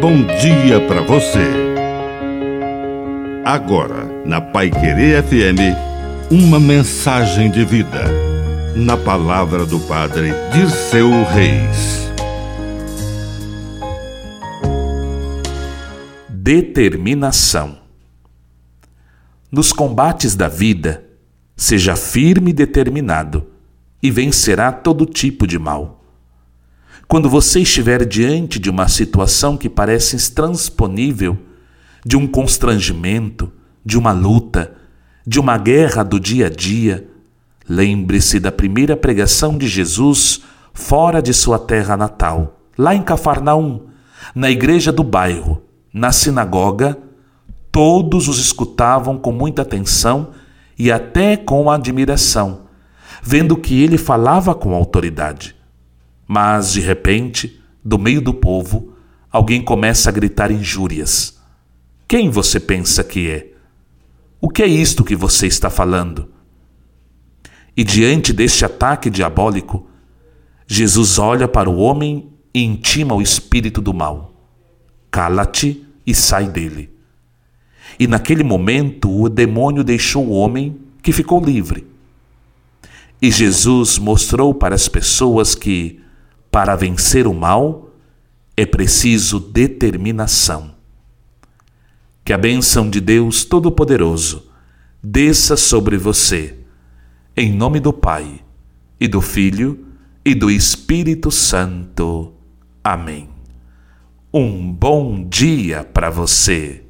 bom dia para você. Agora, na Pai Querer FM, uma mensagem de vida. Na palavra do Padre Dirceu Reis. Determinação. Nos combates da vida, seja firme e determinado, e vencerá todo tipo de mal. Quando você estiver diante de uma situação que parece intransponível, de um constrangimento, de uma luta, de uma guerra do dia a dia, lembre-se da primeira pregação de Jesus fora de sua terra natal, lá em Cafarnaum, na igreja do bairro, na sinagoga. Todos os escutavam com muita atenção e até com admiração, vendo que ele falava com autoridade. Mas, de repente, do meio do povo, alguém começa a gritar injúrias. Quem você pensa que é? O que é isto que você está falando? E diante deste ataque diabólico, Jesus olha para o homem e intima o espírito do mal. Cala-te e sai dele. E naquele momento o demônio deixou o homem que ficou livre. E Jesus mostrou para as pessoas que para vencer o mal é preciso determinação. Que a bênção de Deus Todo-Poderoso desça sobre você, em nome do Pai, e do Filho, e do Espírito Santo. Amém. Um bom dia para você.